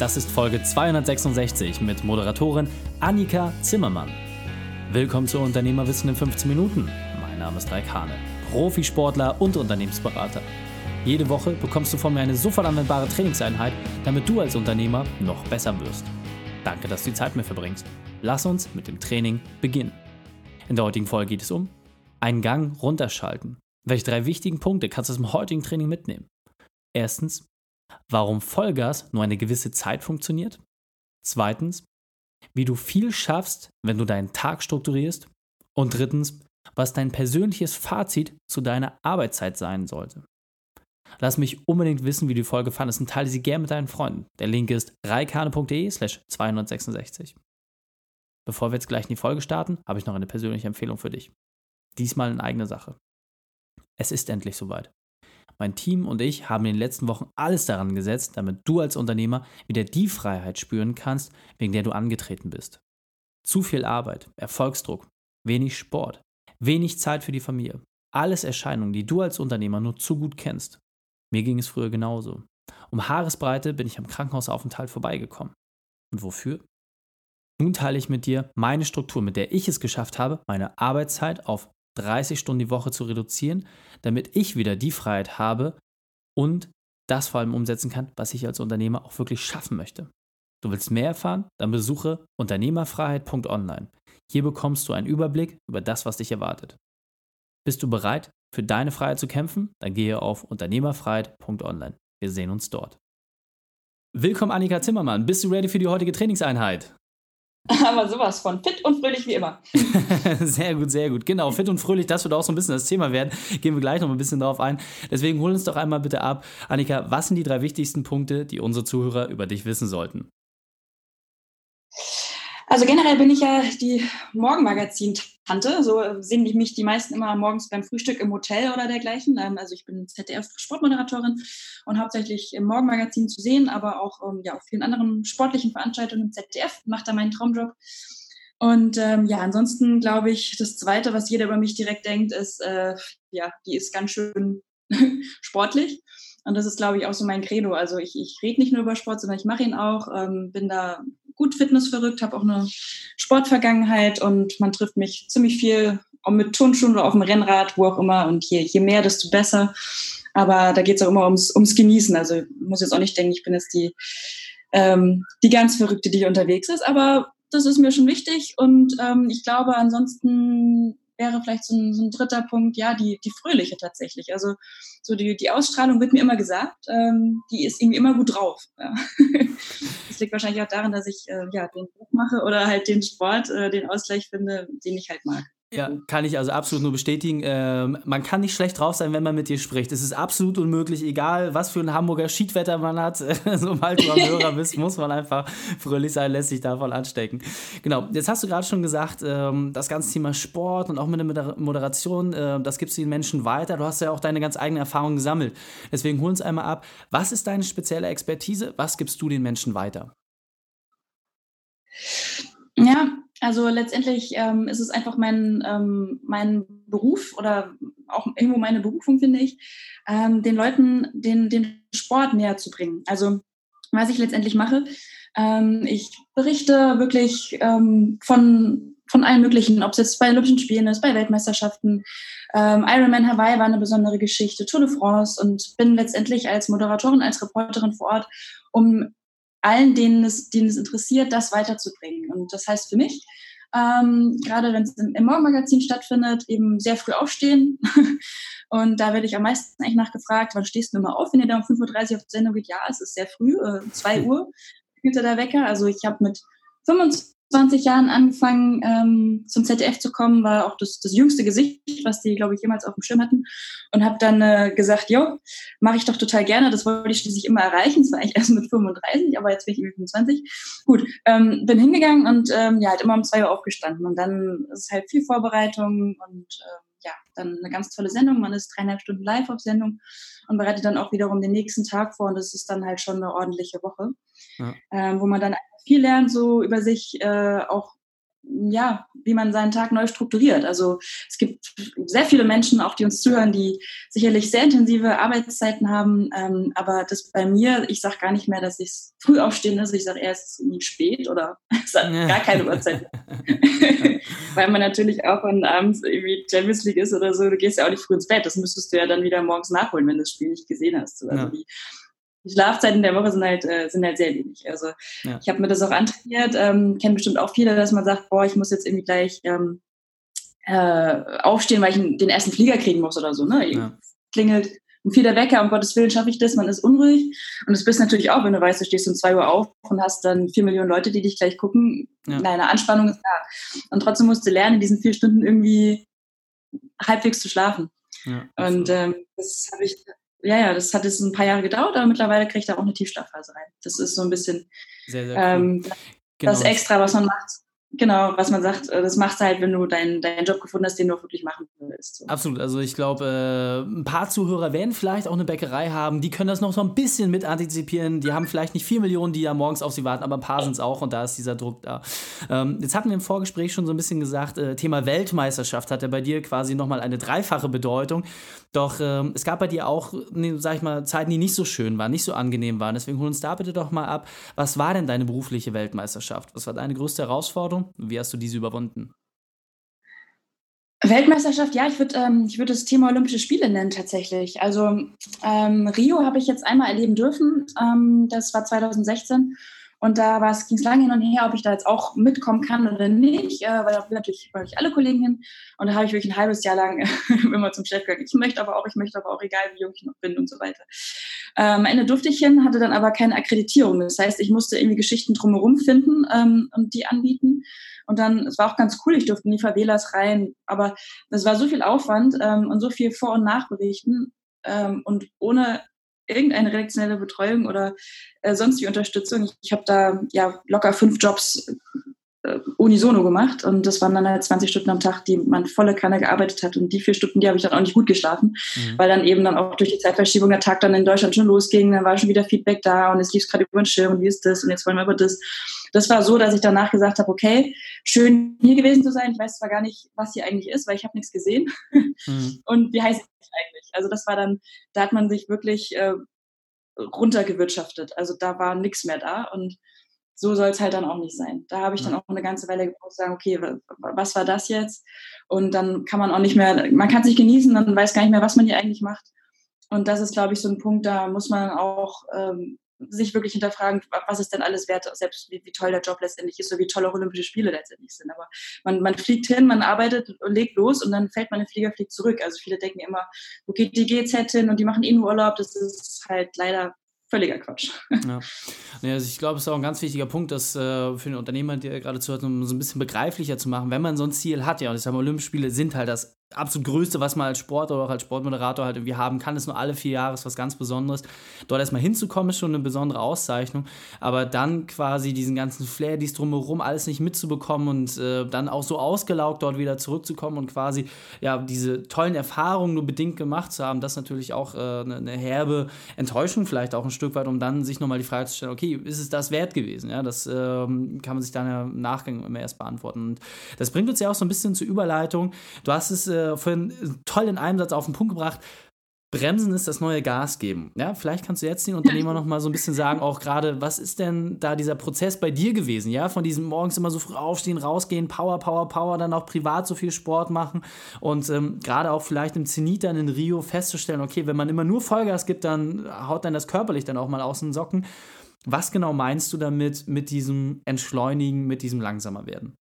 Das ist Folge 266 mit Moderatorin Annika Zimmermann. Willkommen zu Unternehmerwissen in 15 Minuten. Mein Name ist Raik Hane, Profisportler und Unternehmensberater. Jede Woche bekommst du von mir eine sofort anwendbare Trainingseinheit, damit du als Unternehmer noch besser wirst. Danke, dass du die Zeit mit verbringst. Lass uns mit dem Training beginnen. In der heutigen Folge geht es um einen Gang runterschalten. Welche drei wichtigen Punkte kannst du aus dem heutigen Training mitnehmen? Erstens, warum Vollgas nur eine gewisse Zeit funktioniert. Zweitens, wie du viel schaffst, wenn du deinen Tag strukturierst. Und drittens, was dein persönliches Fazit zu deiner Arbeitszeit sein sollte. Lass mich unbedingt wissen, wie du die Folge fandest und teile sie gerne mit deinen Freunden. Der Link ist reikane.de slash 266. Bevor wir jetzt gleich in die Folge starten, habe ich noch eine persönliche Empfehlung für dich. Diesmal in eigener Sache. Es ist endlich soweit. Mein Team und ich haben in den letzten Wochen alles daran gesetzt, damit du als Unternehmer wieder die Freiheit spüren kannst, wegen der du angetreten bist. Zu viel Arbeit, Erfolgsdruck, wenig Sport, wenig Zeit für die Familie. Alles Erscheinungen, die du als Unternehmer nur zu gut kennst. Mir ging es früher genauso. Um Haaresbreite bin ich am Krankenhausaufenthalt vorbeigekommen. Und wofür? Nun teile ich mit dir meine Struktur, mit der ich es geschafft habe, meine Arbeitszeit auf 30 Stunden die Woche zu reduzieren, damit ich wieder die Freiheit habe und das vor allem umsetzen kann, was ich als Unternehmer auch wirklich schaffen möchte. Du willst mehr erfahren? Dann besuche unternehmerfreiheit.online. Hier bekommst du einen Überblick über das, was dich erwartet. Bist du bereit, für deine Freiheit zu kämpfen? Dann gehe auf unternehmerfreiheit.online. Wir sehen uns dort. Willkommen, Annika Zimmermann. Bist du ready für die heutige Trainingseinheit? Aber sowas von fit und fröhlich wie immer. sehr gut, sehr gut. Genau, fit und fröhlich, das wird auch so ein bisschen das Thema werden. Gehen wir gleich noch ein bisschen drauf ein. Deswegen hol uns doch einmal bitte ab. Annika, was sind die drei wichtigsten Punkte, die unsere Zuhörer über dich wissen sollten? Also generell bin ich ja die Morgenmagazin-Tante. So sehen mich die meisten immer morgens beim Frühstück im Hotel oder dergleichen. Ähm, also ich bin ZDF-Sportmoderatorin und hauptsächlich im Morgenmagazin zu sehen, aber auch ähm, ja, auf vielen anderen sportlichen Veranstaltungen im ZDF. Mache da meinen Traumjob. Und ähm, ja, ansonsten glaube ich, das Zweite, was jeder über mich direkt denkt, ist, äh, ja, die ist ganz schön sportlich. Und das ist, glaube ich, auch so mein Credo. Also ich, ich rede nicht nur über Sport, sondern ich mache ihn auch, ähm, bin da gut fitnessverrückt, habe auch eine Sportvergangenheit und man trifft mich ziemlich viel mit Turnschuhen oder auf dem Rennrad, wo auch immer. Und je, je mehr, desto besser. Aber da geht es auch immer ums, ums Genießen. Also muss jetzt auch nicht denken, ich bin jetzt die, ähm, die ganz Verrückte, die unterwegs ist. Aber das ist mir schon wichtig. Und ähm, ich glaube, ansonsten wäre vielleicht so ein, so ein dritter Punkt, ja, die, die fröhliche tatsächlich. Also so die, die Ausstrahlung wird mir immer gesagt, ähm, die ist irgendwie immer gut drauf. Ja. liegt wahrscheinlich auch daran, dass ich äh, ja, den Buch mache oder halt den Sport, äh, den Ausgleich finde, den ich halt mag. Ja, kann ich also absolut nur bestätigen. Ähm, man kann nicht schlecht drauf sein, wenn man mit dir spricht. Es ist absolut unmöglich, egal was für ein Hamburger Schiedwetter man hat. Sobald du am Hörer bist, muss man einfach fröhlich sein, lässt sich davon anstecken. Genau, jetzt hast du gerade schon gesagt, ähm, das ganze Thema Sport und auch mit der Moderation, äh, das gibst du den Menschen weiter. Du hast ja auch deine ganz eigene Erfahrung gesammelt. Deswegen hol uns einmal ab. Was ist deine spezielle Expertise? Was gibst du den Menschen weiter? Ja, also letztendlich ähm, ist es einfach mein, ähm, mein Beruf oder auch irgendwo meine Berufung, finde ich, ähm, den Leuten den, den Sport näher zu bringen. Also was ich letztendlich mache, ähm, ich berichte wirklich ähm, von, von allen möglichen, ob es jetzt bei Olympischen Spielen ist, bei Weltmeisterschaften. Ähm, Ironman Hawaii war eine besondere Geschichte, Tour de France und bin letztendlich als Moderatorin, als Reporterin vor Ort, um allen, denen es, denen es interessiert, das weiterzubringen. Und das heißt für mich, ähm, gerade wenn es im, im Morgenmagazin stattfindet, eben sehr früh aufstehen. und da werde ich am meisten eigentlich nachgefragt, wann stehst du immer auf, wenn ihr da um 5.30 Uhr auf die Sendung geht? Ja, es ist sehr früh, äh, 2 Uhr hinter der Wecker. Also ich habe mit 25 20 Jahren angefangen, ähm, zum ZDF zu kommen, war auch das, das jüngste Gesicht, was die, glaube ich, jemals auf dem Schirm hatten. Und habe dann äh, gesagt, jo, mache ich doch total gerne. Das wollte ich schließlich immer erreichen. Das war eigentlich erst mit 35, aber jetzt bin ich irgendwie 25. Gut, ähm, bin hingegangen und ähm, ja, halt immer um zwei Uhr aufgestanden. Und dann ist halt viel Vorbereitung und äh, ja, dann eine ganz tolle Sendung. Man ist dreieinhalb Stunden live auf Sendung und bereitet dann auch wiederum den nächsten Tag vor. Und das ist dann halt schon eine ordentliche Woche, ja. ähm, wo man dann viel lernt, so über sich äh, auch ja, wie man seinen Tag neu strukturiert. Also es gibt sehr viele Menschen, auch die uns zuhören, die sicherlich sehr intensive Arbeitszeiten haben. Ähm, aber das bei mir, ich sage gar nicht mehr, dass ich früh aufstehen ist. Ich sage eher, es ist irgendwie spät oder es hat gar keine Uhrzeit. Weil man natürlich auch, wenn abends irgendwie Champions League ist oder so, du gehst ja auch nicht früh ins Bett. Das müsstest du ja dann wieder morgens nachholen, wenn du das Spiel nicht gesehen hast. Also ja. die, die Schlafzeiten der Woche sind halt, äh, sind halt sehr wenig. Also ja. ich habe mir das auch antrainiert, ähm, kenne bestimmt auch viele, dass man sagt, boah, ich muss jetzt irgendwie gleich ähm, äh, aufstehen, weil ich den ersten Flieger kriegen muss oder so. Ne? Ja. Klingelt um vier der Wecker, um Gottes Willen schaffe ich das, man ist unruhig. Und das bist natürlich auch, wenn du weißt, du stehst um zwei Uhr auf und hast dann vier Millionen Leute, die dich gleich gucken. Ja. Deine Anspannung ist da. Und trotzdem musst du lernen, in diesen vier Stunden irgendwie halbwegs zu schlafen. Ja, und ähm, das habe ich ja, ja, das hat jetzt ein paar Jahre gedauert, aber mittlerweile kriegt er auch eine Tiefschlafphase rein. Das ist so ein bisschen sehr, sehr cool. ähm, genau. das Extra, was man macht. Genau, was man sagt, äh, das machst du halt, wenn du deinen, deinen Job gefunden hast, den du auch wirklich machen willst. So. Absolut. Also ich glaube, äh, ein paar Zuhörer werden vielleicht auch eine Bäckerei haben, die können das noch so ein bisschen mit antizipieren. Die haben vielleicht nicht vier Millionen, die ja morgens auf sie warten, aber ein paar sind es auch und da ist dieser Druck da. Ähm, jetzt hatten wir im Vorgespräch schon so ein bisschen gesagt, äh, Thema Weltmeisterschaft hat ja bei dir quasi nochmal eine dreifache Bedeutung. Doch ähm, es gab bei dir auch, ne, sag ich mal, Zeiten, die nicht so schön waren, nicht so angenehm waren. Deswegen hol uns da bitte doch mal ab. Was war denn deine berufliche Weltmeisterschaft? Was war deine größte Herausforderung? Wie hast du diese überwunden? Weltmeisterschaft, ja, ich würde ähm, würd das Thema Olympische Spiele nennen tatsächlich. Also ähm, Rio habe ich jetzt einmal erleben dürfen. Ähm, das war 2016. Und da ging es lange hin und her, ob ich da jetzt auch mitkommen kann oder nicht, äh, weil da will natürlich weil ich alle Kollegen hin. Und da habe ich wirklich ein halbes Jahr lang immer zum Chef gesagt, ich möchte aber auch, ich möchte aber auch, egal wie jung ich noch bin und so weiter. Ähm, am Ende durfte ich hin, hatte dann aber keine Akkreditierung. Das heißt, ich musste irgendwie Geschichten drumherum finden ähm, und die anbieten. Und dann, es war auch ganz cool, ich durfte in die Favelas rein, aber es war so viel Aufwand ähm, und so viel Vor- und Nachberichten ähm, und ohne irgendeine redaktionelle Betreuung oder äh, sonstige Unterstützung. Ich, ich habe da ja locker fünf Jobs äh, unisono gemacht und das waren dann halt 20 Stunden am Tag, die man volle Kanne gearbeitet hat und die vier Stunden, die habe ich dann auch nicht gut geschlafen, mhm. weil dann eben dann auch durch die Zeitverschiebung der Tag dann in Deutschland schon losging, dann war schon wieder Feedback da und es lief gerade über den Schirm und wie ist das und jetzt wollen wir über das. Das war so, dass ich danach gesagt habe, okay, schön hier gewesen zu sein. Ich weiß zwar gar nicht, was hier eigentlich ist, weil ich habe nichts gesehen. Mhm. Und wie heißt es eigentlich? Also das war dann, da hat man sich wirklich äh, runtergewirtschaftet. Also da war nichts mehr da und so soll es halt dann auch nicht sein. Da habe ich dann auch eine ganze Weile gebraucht, zu sagen, okay, was war das jetzt? Und dann kann man auch nicht mehr, man kann sich genießen, dann weiß gar nicht mehr, was man hier eigentlich macht. Und das ist, glaube ich, so ein Punkt, da muss man auch ähm, sich wirklich hinterfragen, was ist denn alles wert, selbst wie, wie, toll der Job letztendlich ist, so wie tolle Olympische Spiele letztendlich sind. Aber man, man fliegt hin, man arbeitet, legt los und dann fällt man den Flieger, fliegt zurück. Also viele denken immer, wo geht die GZ hin und die machen eh nur Urlaub. Das ist halt leider völliger Quatsch. Ja. also ich glaube, es ist auch ein ganz wichtiger Punkt, das äh, für den Unternehmer, der gerade zuhört, um so ein bisschen begreiflicher zu machen. Wenn man so ein Ziel hat, ja, und ich sage mal, Olympische Spiele sind halt das absolut Größte, was man als Sport oder auch als Sportmoderator halt irgendwie haben kann, ist nur alle vier Jahre was ganz Besonderes. Dort erstmal hinzukommen, ist schon eine besondere Auszeichnung, aber dann quasi diesen ganzen Flair, dies drumherum, alles nicht mitzubekommen und äh, dann auch so ausgelaugt dort wieder zurückzukommen und quasi ja diese tollen Erfahrungen nur bedingt gemacht zu haben, das ist natürlich auch äh, eine, eine, herbe Enttäuschung vielleicht auch ein Stück weit, um dann sich nochmal die Frage zu stellen, okay, ist es das wert gewesen? Ja, das ähm, kann man sich dann im Nachgang immer erst beantworten. Und das bringt uns ja auch so ein bisschen zur Überleitung. Du hast es äh, äh, vorhin toll in einem Satz auf den Punkt gebracht. Bremsen ist das neue Gas geben. Ja, vielleicht kannst du jetzt den Unternehmer noch mal so ein bisschen sagen, auch gerade, was ist denn da dieser Prozess bei dir gewesen? Ja, von diesem morgens immer so früh aufstehen, rausgehen, Power, Power, Power, dann auch privat so viel Sport machen und ähm, gerade auch vielleicht im Zenit dann in Rio festzustellen, okay, wenn man immer nur Vollgas gibt, dann haut dann das körperlich dann auch mal aus den Socken. Was genau meinst du damit mit diesem Entschleunigen, mit diesem langsamer werden?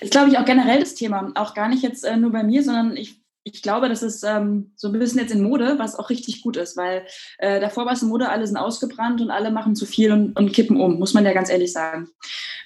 Ist, glaube ich, auch generell das Thema. Auch gar nicht jetzt äh, nur bei mir, sondern ich, ich glaube, das ist ähm, so ein bisschen jetzt in Mode, was auch richtig gut ist, weil äh, davor war es in Mode, alle sind ausgebrannt und alle machen zu viel und, und kippen um, muss man ja ganz ehrlich sagen.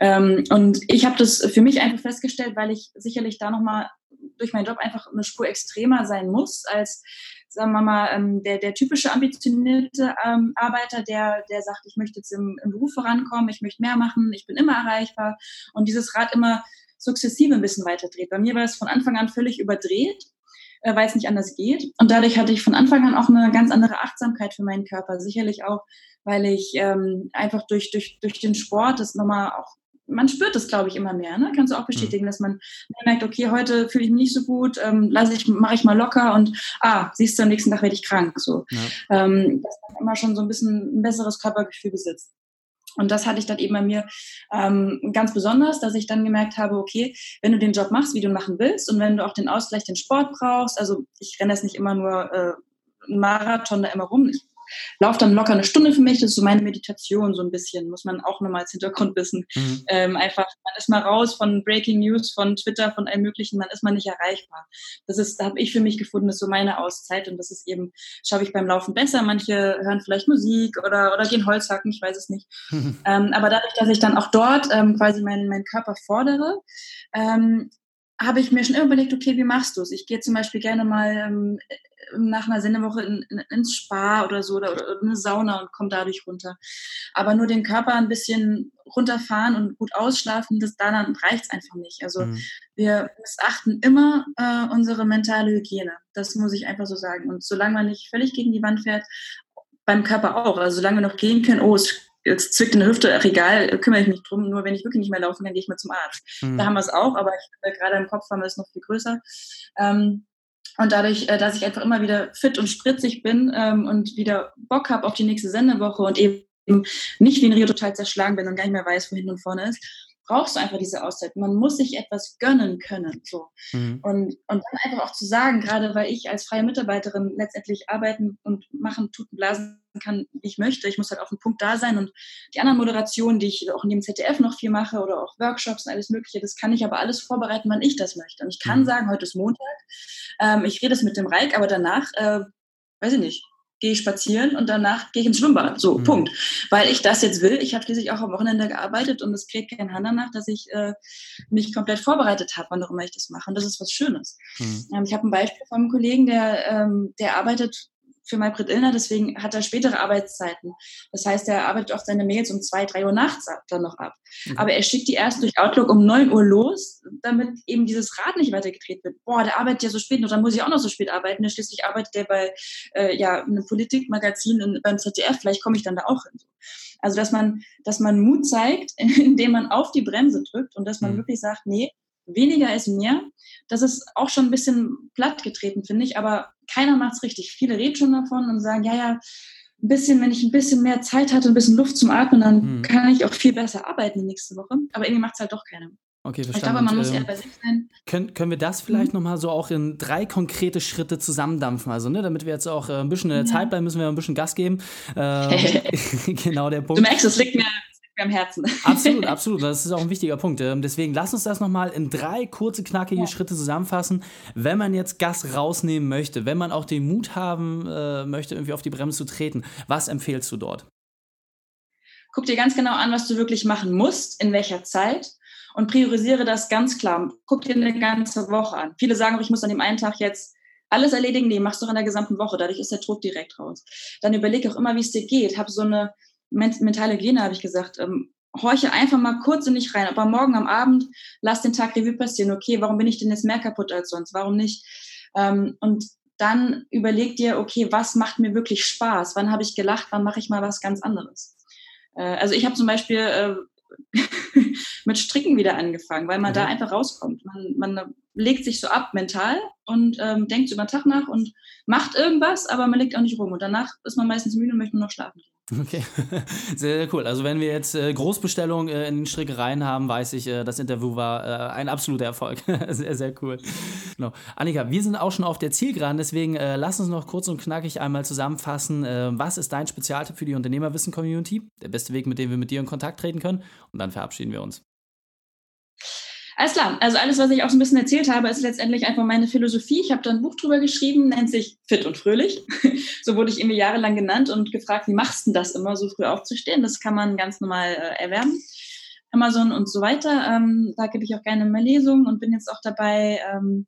Ähm, und ich habe das für mich einfach festgestellt, weil ich sicherlich da nochmal durch meinen Job einfach eine Spur extremer sein muss als sagen wir mal, ähm, der, der typische ambitionierte ähm, Arbeiter, der, der sagt, ich möchte jetzt im, im Beruf vorankommen, ich möchte mehr machen, ich bin immer erreichbar und dieses Rad immer sukzessive ein bisschen weiterdreht. Bei mir war es von Anfang an völlig überdreht, äh, weil es nicht anders geht. Und dadurch hatte ich von Anfang an auch eine ganz andere Achtsamkeit für meinen Körper. Sicherlich auch, weil ich ähm, einfach durch, durch, durch den Sport das nochmal auch man spürt das, glaube ich, immer mehr. Ne? Kannst du auch bestätigen, mhm. dass man merkt, okay, heute fühle ich mich nicht so gut, ähm, lasse ich, mache ich mal locker und ah, siehst du, am nächsten Tag werde ich krank. So, ja. ähm, dass man immer schon so ein bisschen ein besseres Körpergefühl besitzt. Und das hatte ich dann eben bei mir ähm, ganz besonders, dass ich dann gemerkt habe, okay, wenn du den Job machst, wie du machen willst, und wenn du auch den Ausgleich, den Sport brauchst, also ich renne jetzt nicht immer nur äh, Marathon da immer rum, ich laufe dann locker eine Stunde für mich. Das ist so meine Meditation, so ein bisschen, muss man auch nochmal als Hintergrund wissen. Mhm. Ähm, einfach, man ist mal raus von Breaking News, von Twitter, von allem Möglichen, man ist mal nicht erreichbar. Das ist, da habe ich für mich gefunden, das ist so meine Auszeit und das ist eben, schaffe ich beim Laufen besser. Manche hören vielleicht Musik oder, oder gehen Holz hacken, ich weiß es nicht. Mhm. Ähm, aber dadurch, dass ich dann auch dort ähm, quasi meinen, meinen Körper fordere, ähm, habe ich mir schon immer überlegt, okay, wie machst du es? Ich gehe zum Beispiel gerne mal ähm, nach einer Sendewoche in, in, ins Spa oder so oder, oder eine Sauna und komme dadurch runter. Aber nur den Körper ein bisschen runterfahren und gut ausschlafen, das dann reicht es einfach nicht. Also mhm. wir missachten immer äh, unsere mentale Hygiene. Das muss ich einfach so sagen. Und solange man nicht völlig gegen die Wand fährt, beim Körper auch. Also solange wir noch gehen können, oh, es jetzt zwickt eine Hüfte, ach egal, kümmere ich mich drum. Nur wenn ich wirklich nicht mehr laufen kann, gehe ich mal zum Arzt. Mhm. Da haben wir es auch, aber ich, gerade im Kopf haben wir es noch viel größer. Ähm, und dadurch, äh, dass ich einfach immer wieder fit und spritzig bin ähm, und wieder Bock habe auf die nächste Sendewoche und eben nicht wie ein Rio total zerschlagen bin und gar nicht mehr weiß, wo hinten und vorne ist, brauchst du einfach diese Auszeit. Man muss sich etwas gönnen können. So. Mhm. Und, und dann einfach auch zu sagen, gerade weil ich als freie Mitarbeiterin letztendlich arbeiten und machen, tut und blasen kann, wie ich möchte. Ich muss halt auf den Punkt da sein und die anderen Moderationen, die ich auch in dem ZDF noch viel mache oder auch Workshops und alles Mögliche, das kann ich aber alles vorbereiten, wann ich das möchte. Und ich kann mhm. sagen, heute ist Montag, ähm, ich rede es mit dem Reik, aber danach, äh, weiß ich nicht, gehe ich spazieren und danach gehe ich ins Schwimmbad. So, mhm. Punkt. Weil ich das jetzt will. Ich habe schließlich auch am Wochenende gearbeitet und es kriegt kein Hand danach, dass ich äh, mich komplett vorbereitet habe, wann auch immer ich das mache. Und das ist was Schönes. Mhm. Ähm, ich habe ein Beispiel von einem Kollegen, der, ähm, der arbeitet für Maybrit Illner, deswegen hat er spätere Arbeitszeiten. Das heißt, er arbeitet auch seine Mails um zwei, drei Uhr nachts dann noch ab. Mhm. Aber er schickt die erst durch Outlook um neun Uhr los, damit eben dieses Rad nicht weitergedreht wird. Boah, der arbeitet ja so spät noch, dann muss ich auch noch so spät arbeiten. Schließlich arbeitet der bei äh, ja, einem Politikmagazin in, beim ZDF, vielleicht komme ich dann da auch hin. Also, dass man, dass man Mut zeigt, indem man auf die Bremse drückt und dass man mhm. wirklich sagt, nee, weniger ist mehr. Das ist auch schon ein bisschen plattgetreten, finde ich, aber keiner macht es richtig. Viele reden schon davon und sagen, ja, ja, ein bisschen, wenn ich ein bisschen mehr Zeit hatte, ein bisschen Luft zum Atmen, dann mhm. kann ich auch viel besser arbeiten die nächste Woche. Aber irgendwie macht es halt doch keiner. Okay, verstanden. Ich glaube, man muss ähm, eher bei sich sein. Können, können wir das vielleicht mhm. nochmal so auch in drei konkrete Schritte zusammendampfen? Also, ne, damit wir jetzt auch äh, ein bisschen in der ja. Zeit bleiben, müssen wir ein bisschen Gas geben. Ähm, genau der Punkt. Du merkst, es liegt mir am Herzen. Absolut, absolut. Das ist auch ein wichtiger Punkt. Ähm, deswegen lass uns das nochmal in drei kurze, knackige ja. Schritte zusammenfassen. Wenn man jetzt Gas rausnehmen möchte, wenn man auch den Mut haben äh, möchte, irgendwie auf die Bremse zu treten, was empfehlst du dort? Guck dir ganz genau an, was du wirklich machen musst, in welcher Zeit und priorisiere das ganz klar. Guck dir eine ganze Woche an. Viele sagen, ich muss an dem einen Tag jetzt alles erledigen. Nee, machst du doch in der gesamten Woche. Dadurch ist der Druck direkt raus. Dann überleg auch immer, wie es dir geht. Hab so eine mentale Hygiene, habe ich gesagt. Ähm, horche einfach mal kurz in dich rein. Aber morgen am Abend lass den Tag Revue passieren. Okay, warum bin ich denn jetzt mehr kaputt als sonst? Warum nicht? Ähm, und dann überleg dir, okay, was macht mir wirklich Spaß? Wann habe ich gelacht? Wann mache ich mal was ganz anderes? Äh, also ich habe zum Beispiel äh, mit Stricken wieder angefangen, weil man mhm. da einfach rauskommt. Man, man, legt sich so ab mental und ähm, denkt über den Tag nach und macht irgendwas, aber man legt auch nicht rum. Und danach ist man meistens müde und möchte nur noch schlafen. Okay, sehr, sehr cool. Also wenn wir jetzt äh, Großbestellungen äh, in den Strickereien haben, weiß ich, äh, das Interview war äh, ein absoluter Erfolg. sehr, sehr cool. Genau. Annika, wir sind auch schon auf der Zielgeraden, deswegen äh, lass uns noch kurz und knackig einmal zusammenfassen. Äh, was ist dein Spezialtipp für die Unternehmerwissen-Community? Der beste Weg, mit dem wir mit dir in Kontakt treten können? Und dann verabschieden wir uns. Alles klar. Also alles, was ich auch so ein bisschen erzählt habe, ist letztendlich einfach meine Philosophie. Ich habe da ein Buch drüber geschrieben, nennt sich Fit und Fröhlich. so wurde ich irgendwie jahrelang genannt und gefragt, wie machst du das immer, so früh aufzustehen? Das kann man ganz normal äh, erwerben. Amazon und so weiter. Ähm, da gebe ich auch gerne mehr Lesungen und bin jetzt auch dabei, ähm,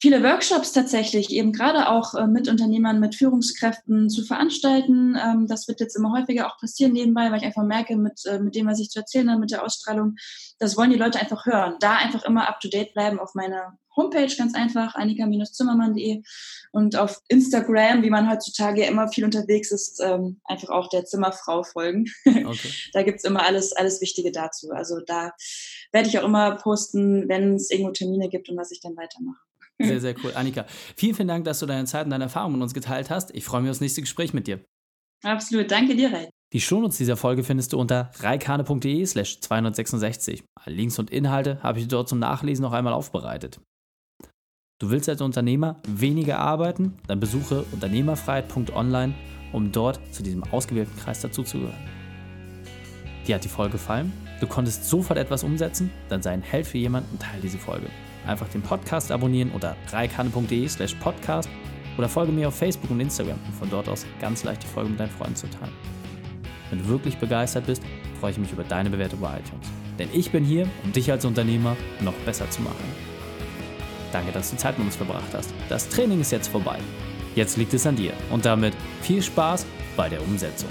viele Workshops tatsächlich, eben gerade auch äh, mit Unternehmern, mit Führungskräften zu veranstalten. Ähm, das wird jetzt immer häufiger auch passieren nebenbei, weil ich einfach merke, mit, äh, mit dem, was ich zu erzählen habe, mit der Ausstrahlung, das wollen die Leute einfach hören. Da einfach immer up-to-date bleiben auf meiner Homepage, ganz einfach, annika-zimmermann.de und auf Instagram, wie man heutzutage ja immer viel unterwegs ist, ähm, einfach auch der Zimmerfrau folgen. Okay. da gibt's immer alles, alles Wichtige dazu. Also da werde ich auch immer posten, wenn es irgendwo Termine gibt und was ich dann weitermache. Sehr, sehr cool. Annika, vielen, vielen Dank, dass du deine Zeit und deine Erfahrungen mit uns geteilt hast. Ich freue mich aufs nächste Gespräch mit dir. Absolut. Danke dir, Reit. Die Shownotes dieser Folge findest du unter reikane.de slash 266. Links und Inhalte habe ich dort zum Nachlesen noch einmal aufbereitet. Du willst als Unternehmer weniger arbeiten? Dann besuche unternehmerfreiheit.online, um dort zu diesem ausgewählten Kreis dazuzugehören. Dir hat die Folge gefallen? Du konntest sofort etwas umsetzen? Dann sei ein Held für jemanden und teile diese Folge. Einfach den Podcast abonnieren unter reikane.de slash podcast oder folge mir auf Facebook und Instagram, um von dort aus ganz leicht die Folge mit deinen Freunden zu teilen. Wenn du wirklich begeistert bist, freue ich mich über deine Bewertung bei iTunes. Denn ich bin hier, um dich als Unternehmer noch besser zu machen. Danke, dass du Zeit mit uns verbracht hast. Das Training ist jetzt vorbei. Jetzt liegt es an dir. Und damit viel Spaß bei der Umsetzung.